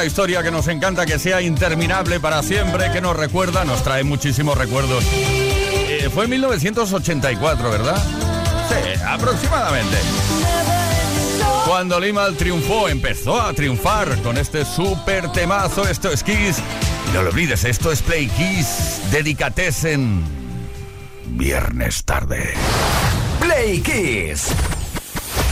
Historia que nos encanta, que sea interminable para siempre, que nos recuerda, nos trae muchísimos recuerdos. Eh, fue en 1984, ¿verdad? Sí, aproximadamente. Cuando Limal triunfó, empezó a triunfar con este super temazo, esto es Kiss. no lo olvides, esto es Play Kiss, en Viernes tarde. Play Kiss.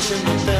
vision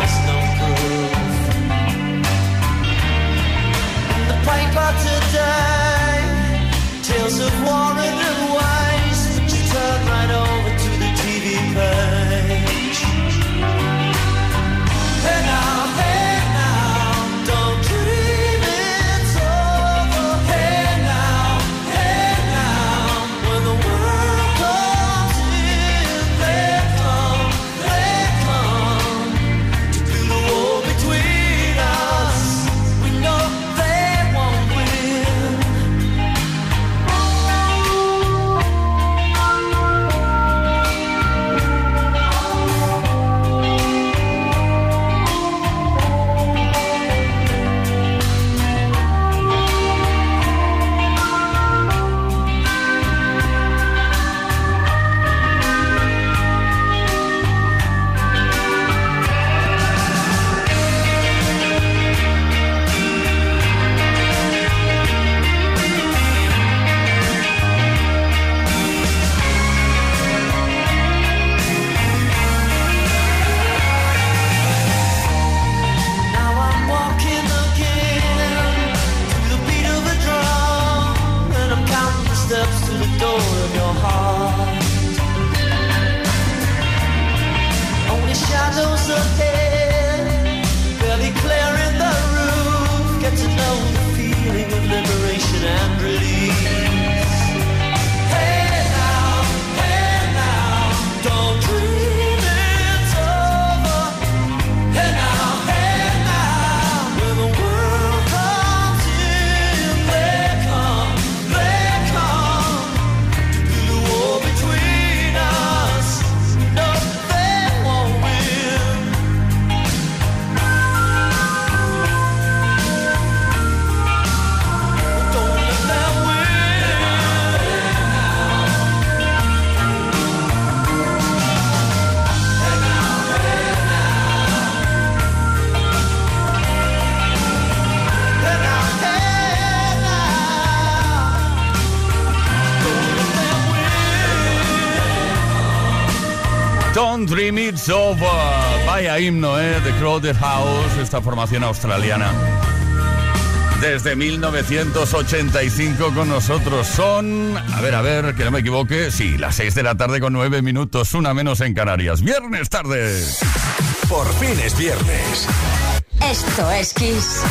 Crowded House, esta formación australiana. Desde 1985 con nosotros son, a ver, a ver, que no me equivoque, sí, las 6 de la tarde con 9 minutos, una menos en Canarias. Viernes tarde. Por fin es viernes. Esto es Kiss.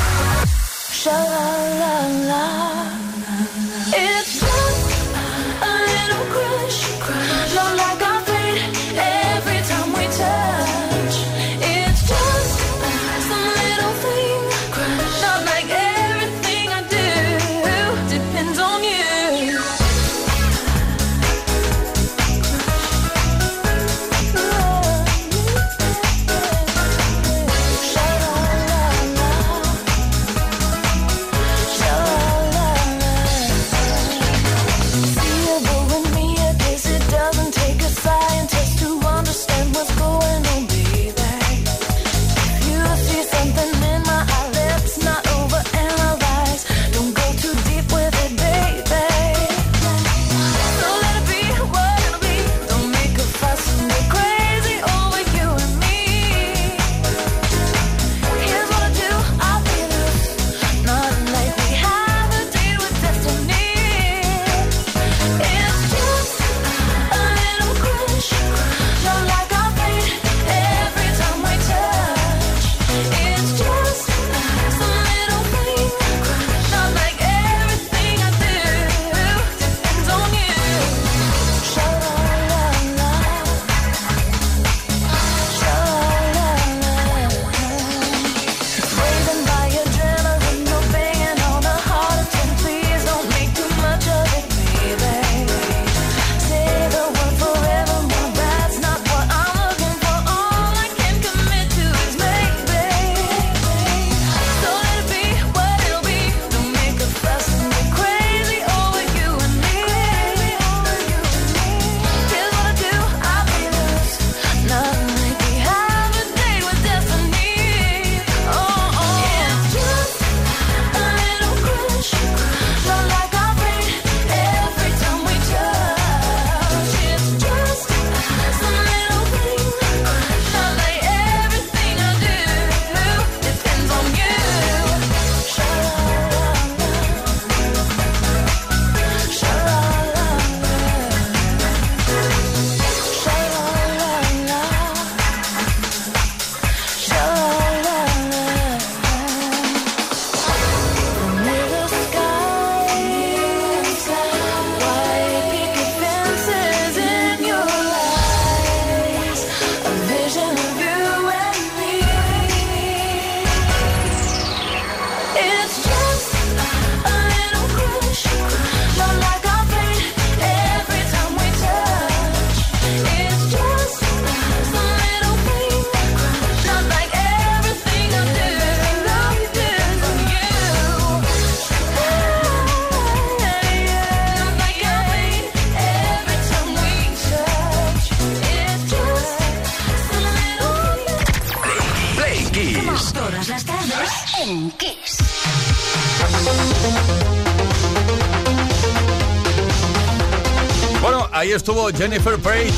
Estuvo Jennifer Page,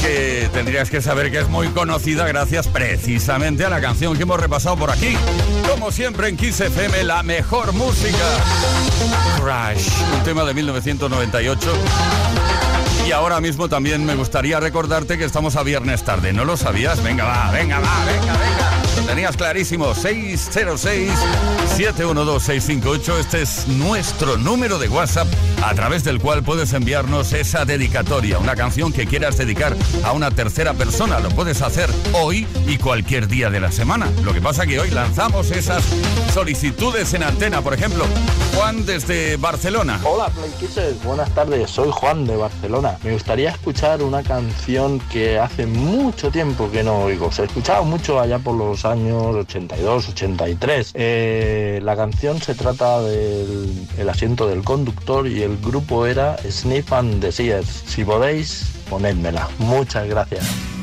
que tendrías que saber que es muy conocida gracias precisamente a la canción que hemos repasado por aquí. Como siempre en Kiss FM, la mejor música. Crash, un tema de 1998. Y ahora mismo también me gustaría recordarte que estamos a viernes tarde. ¿No lo sabías? Venga, va, venga, va, venga, venga. Lo tenías clarísimo. 606-712-658. Este es nuestro número de WhatsApp a través del cual puedes enviarnos esa dedicatoria, una canción que quieras dedicar a una tercera persona. Lo puedes hacer hoy y cualquier día de la semana. Lo que pasa que hoy lanzamos esas solicitudes en antena. Por ejemplo, Juan desde Barcelona. Hola Play Kissers, buenas tardes, soy Juan de Barcelona. Me gustaría escuchar una canción que hace mucho tiempo que no oigo. Se ha escuchado mucho allá por los años 82, 83. Eh, la canción se trata del el asiento del conductor y el grupo era Sniff and the. Si podéis, ponedmela. Muchas gracias.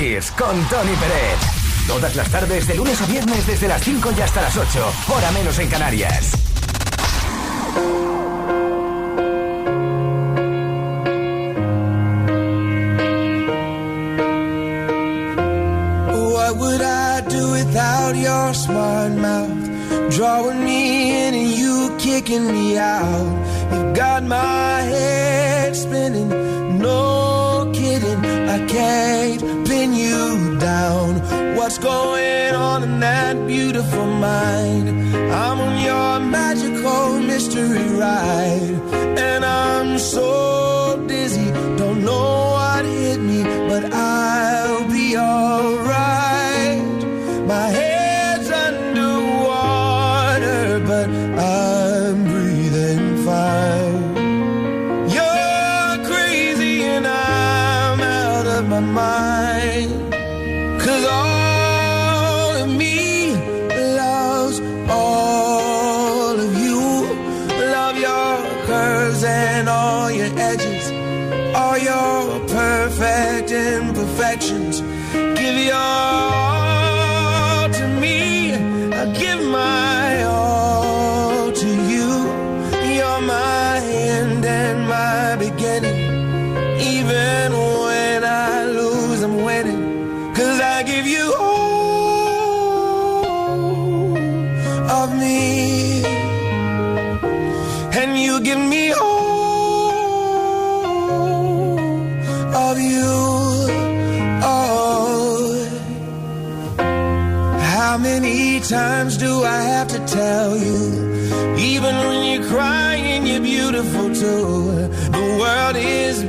Kiss con Tony Pérez. Todas las tardes, de lunes a viernes, desde las 5 y hasta las 8, hora menos en Canarias. What would I do without your smart mouth? Drawing me in and you kicking me out. wonderful mind. I'm on your magical mystery ride give me all of you. Oh. How many times do I have to tell you? Even when you're crying, you're beautiful too. The world is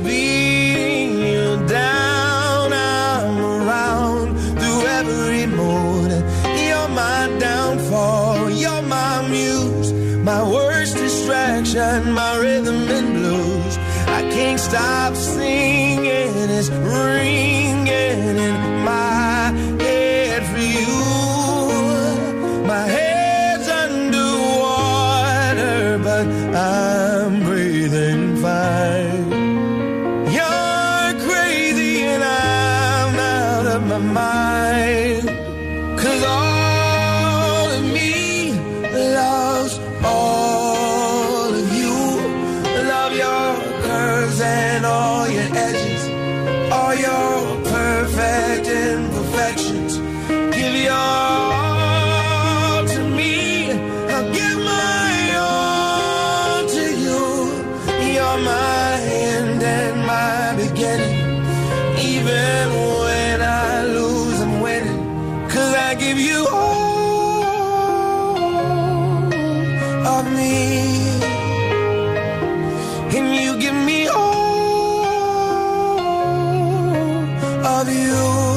love you.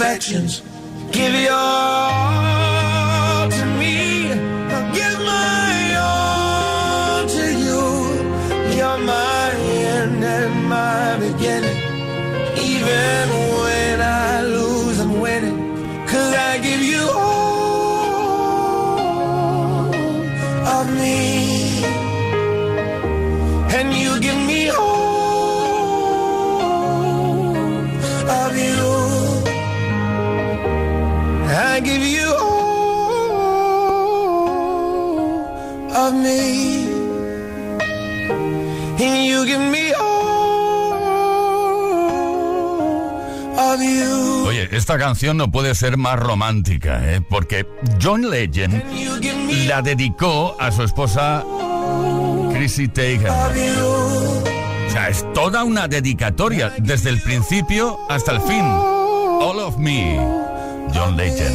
infections. Give your esta canción no puede ser más romántica, ¿eh? porque John Legend la dedicó a su esposa Chrissy Teigen. O sea, es toda una dedicatoria, desde el principio hasta el fin. All of me, John Legend.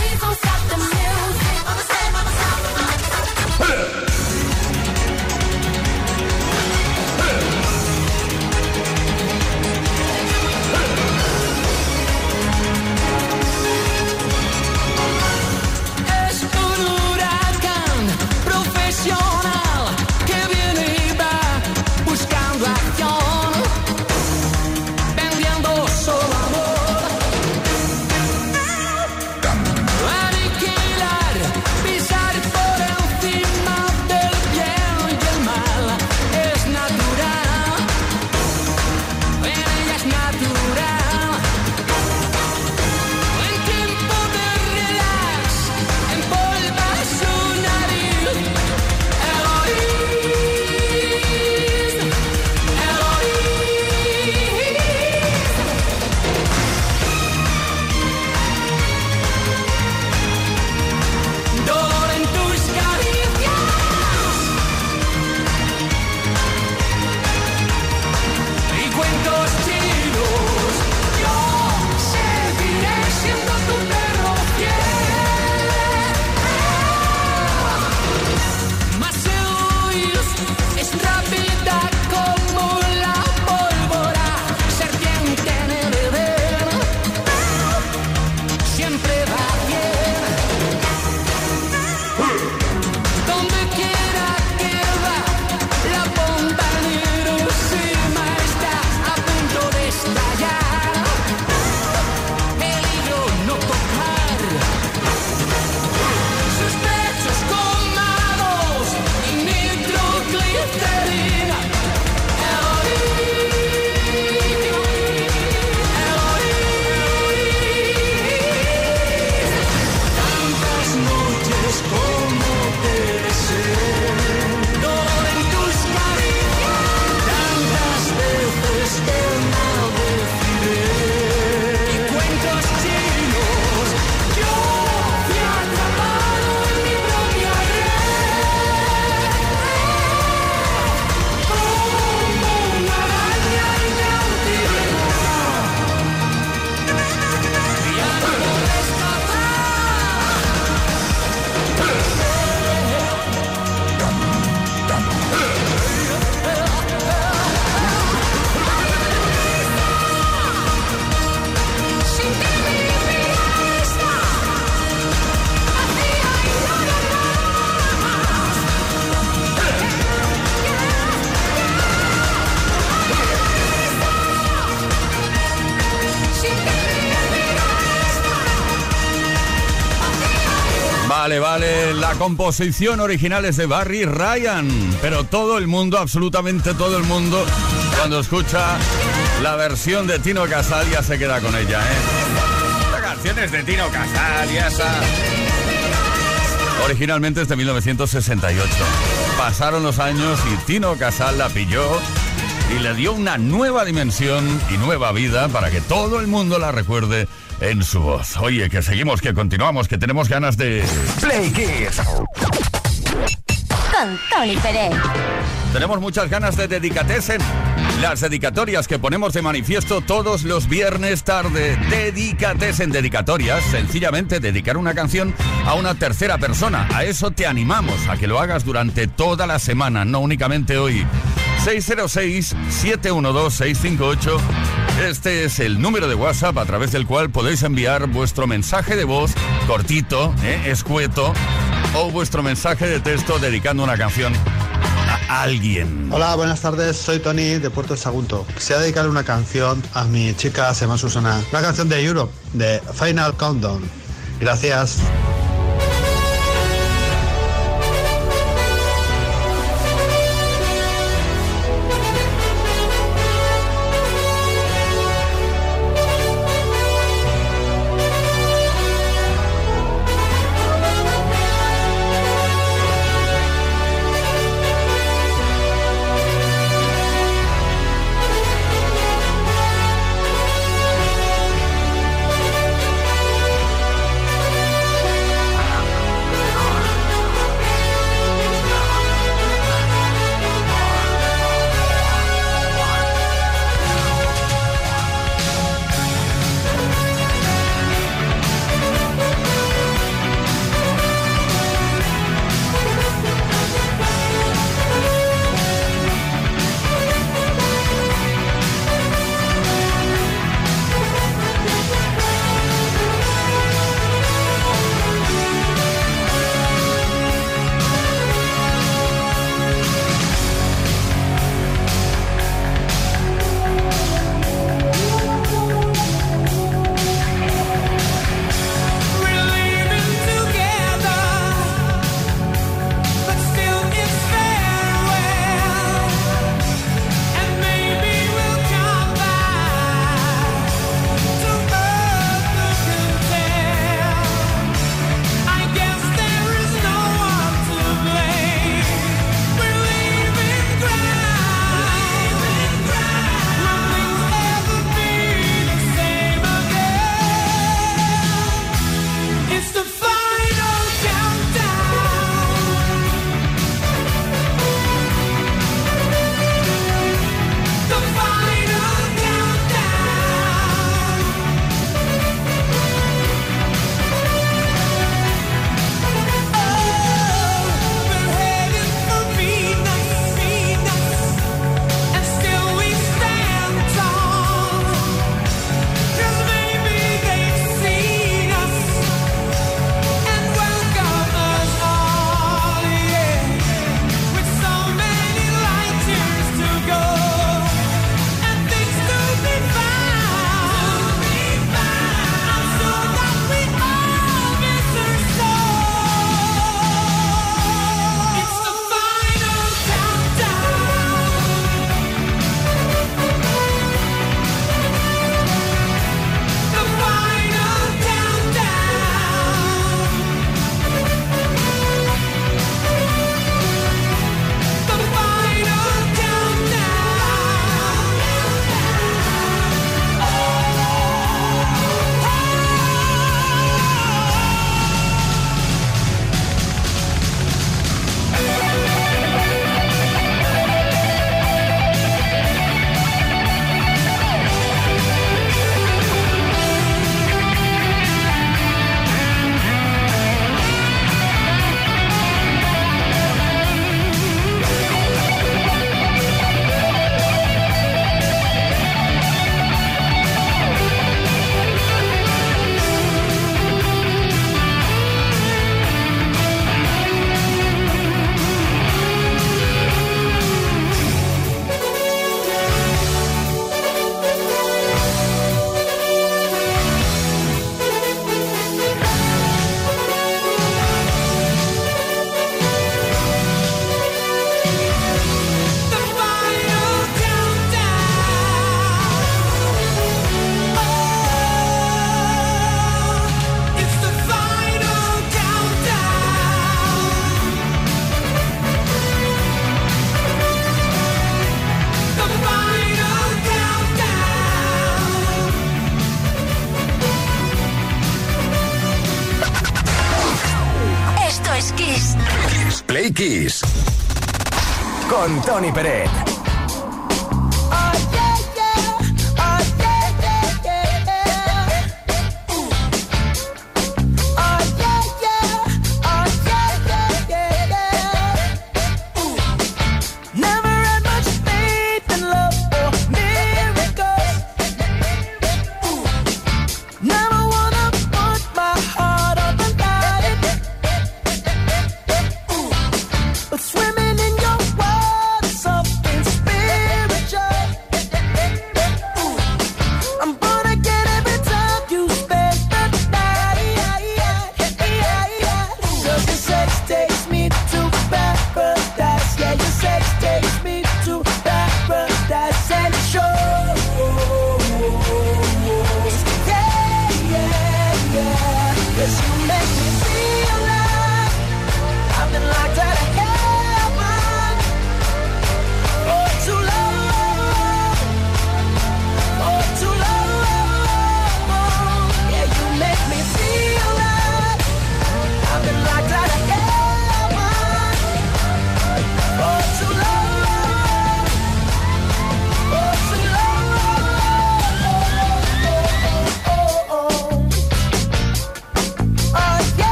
Composición original es de Barry Ryan, pero todo el mundo, absolutamente todo el mundo, cuando escucha la versión de Tino Casal ya se queda con ella, ¿eh? La canción es de Tino Casal y esa... Originalmente es de 1968. Pasaron los años y Tino Casal la pilló y le dio una nueva dimensión y nueva vida para que todo el mundo la recuerde en su voz. Oye, que seguimos, que continuamos, que tenemos ganas de... Play Kiss. Con Tony Pérez. Tenemos muchas ganas de dedicatesen. Las dedicatorias que ponemos de manifiesto todos los viernes tarde. Dedicatesen dedicatorias. Sencillamente dedicar una canción a una tercera persona. A eso te animamos, a que lo hagas durante toda la semana, no únicamente hoy. 606-712-658. Este es el número de WhatsApp a través del cual podéis enviar vuestro mensaje de voz cortito, ¿eh? escueto, o vuestro mensaje de texto dedicando una canción a alguien. Hola, buenas tardes. Soy Tony de Puerto Sagunto. Quisiera dedicarle una canción a mi chica, se llama Susana. Una canción de Europe, de Final Countdown. Gracias. Play Kiss. Con Tony Pérez.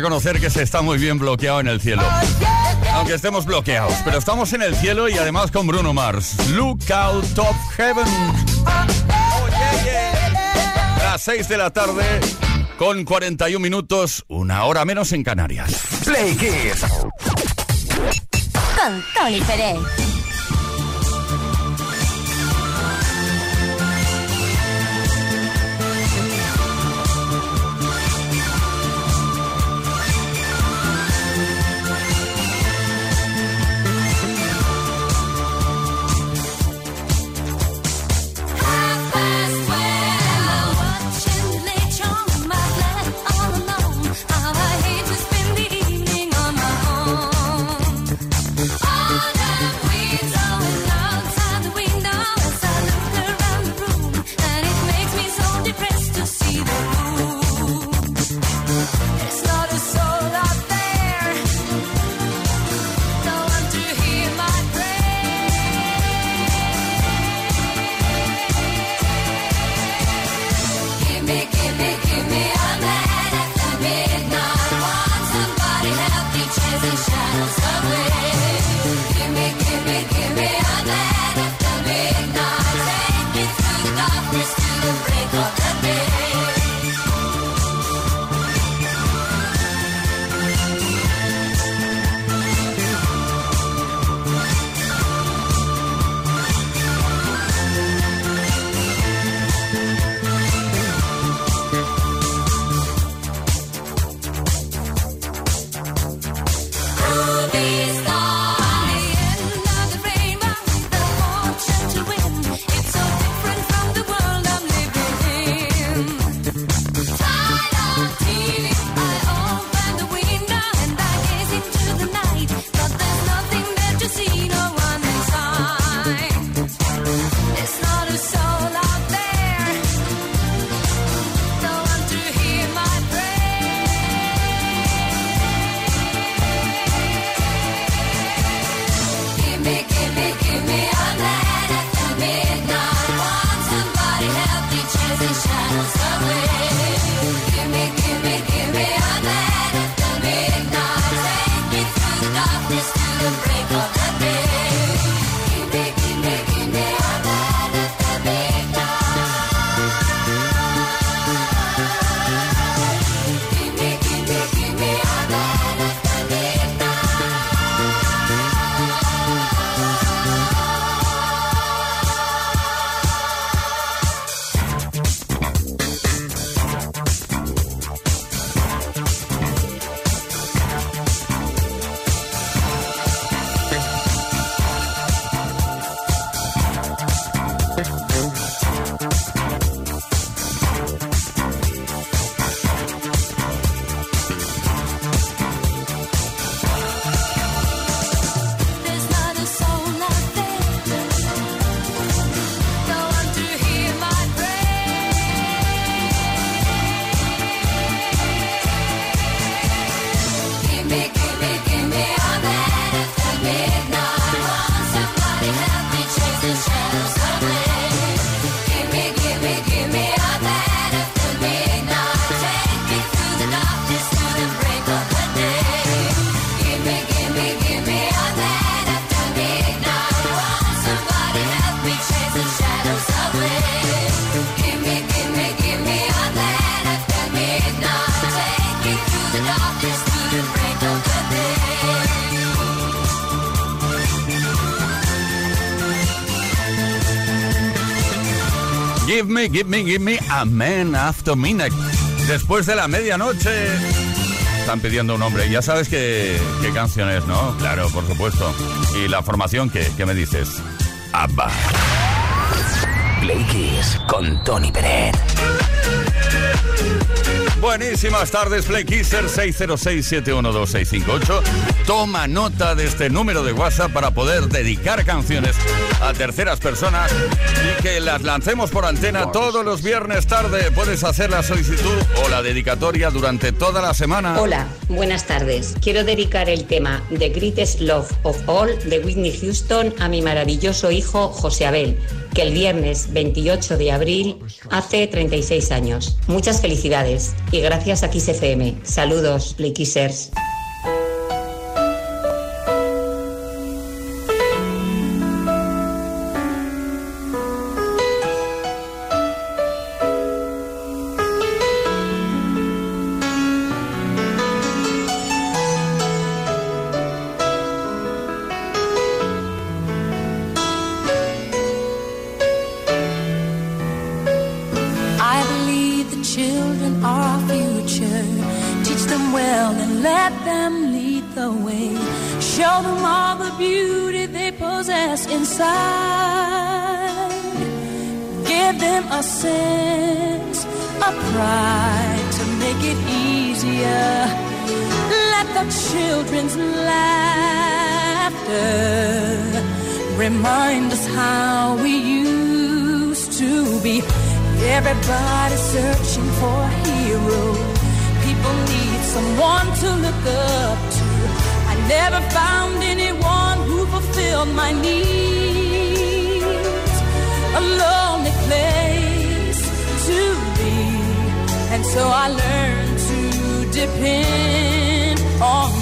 reconocer que se está muy bien bloqueado en el cielo. Aunque estemos bloqueados, pero estamos en el cielo y además con Bruno Mars. Look out top heaven. Oh. A las 6 de la tarde, con 41 minutos, una hora menos en Canarias. Play Kids. Con Tony Pérez. Give me, give me, a man after midnight. Después de la medianoche. Están pidiendo un hombre. Ya sabes qué, qué canción es, ¿no? Claro, por supuesto. ¿Y la formación qué? ¿Qué me dices? ABBA. Play Kiss con Tony Peret. Buenísimas tardes, Play Kisser 606-712-658. Toma nota de este número de WhatsApp para poder dedicar canciones a terceras personas y que las lancemos por antena todos los viernes tarde. Puedes hacer la solicitud o la dedicatoria durante toda la semana. Hola, buenas tardes. Quiero dedicar el tema The Greatest Love of All de Whitney Houston a mi maravilloso hijo José Abel, que el viernes 28 de abril hace 36 años. Muchas felicidades y gracias a Kiss FM. Saludos, Playkissers. I be. Everybody's searching for a hero. People need someone to look up to. I never found anyone who fulfilled my needs. A lonely place to be. And so I learned to depend on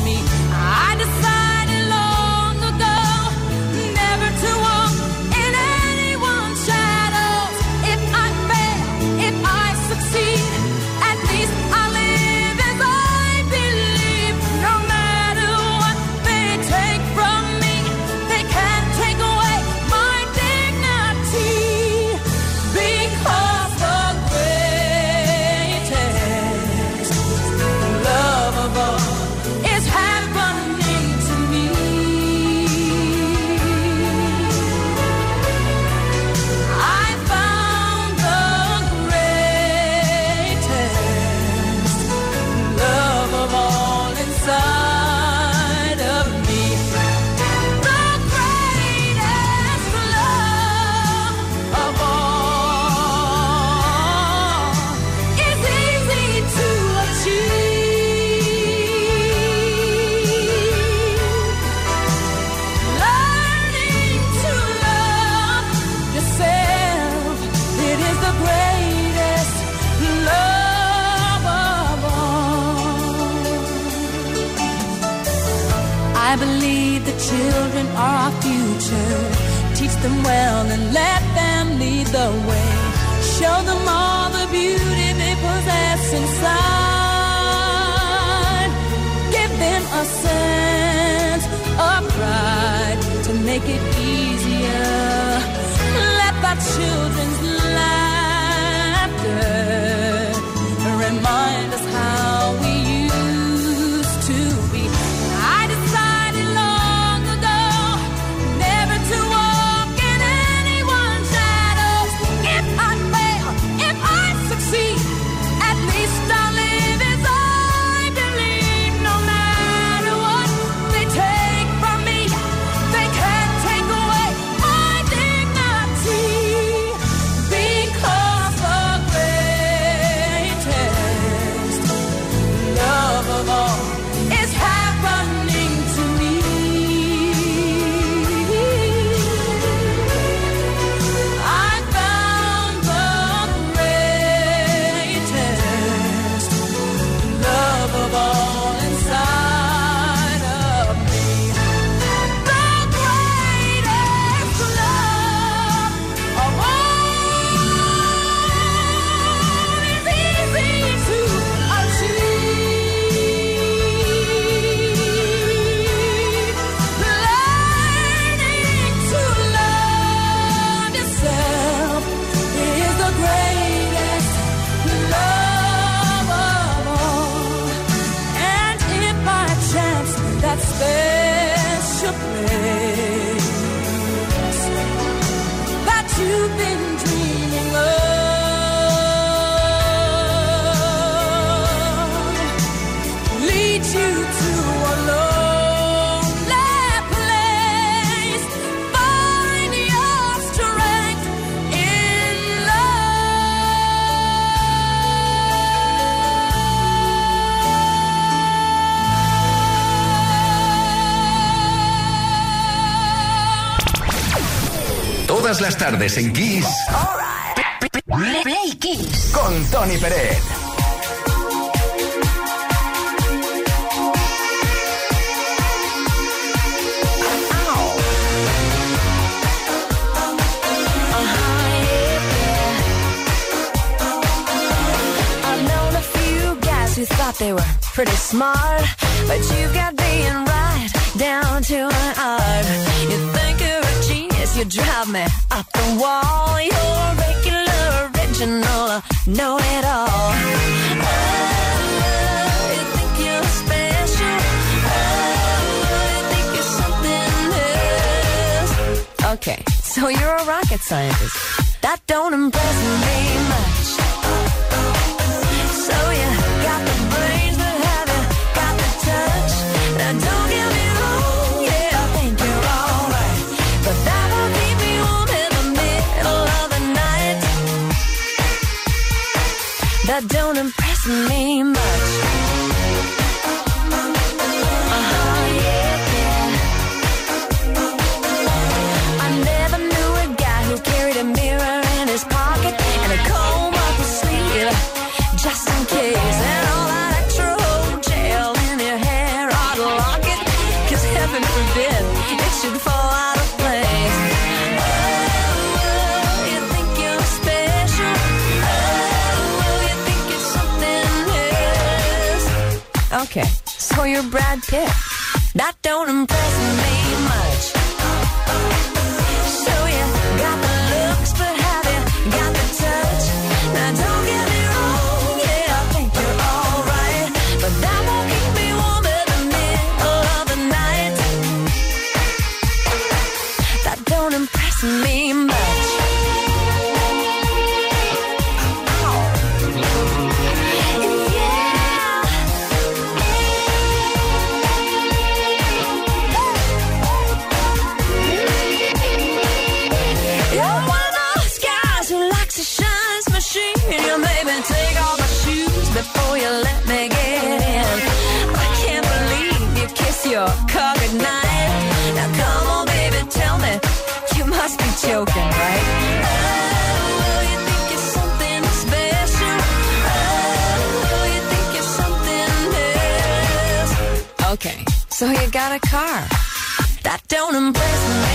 I believe the children are our future. Teach them well and let them lead the way. Show them all the beauty they possess inside. Give them a sense of pride to make it easier. Let our children's tardes en Kiss. Right. Play Kiss. Con Tony Pérez. who thought they were pretty smart. But you got being right down to an art. You think you're a genius, you drive me up Scientists. scientist. So you got a car that don't impress me.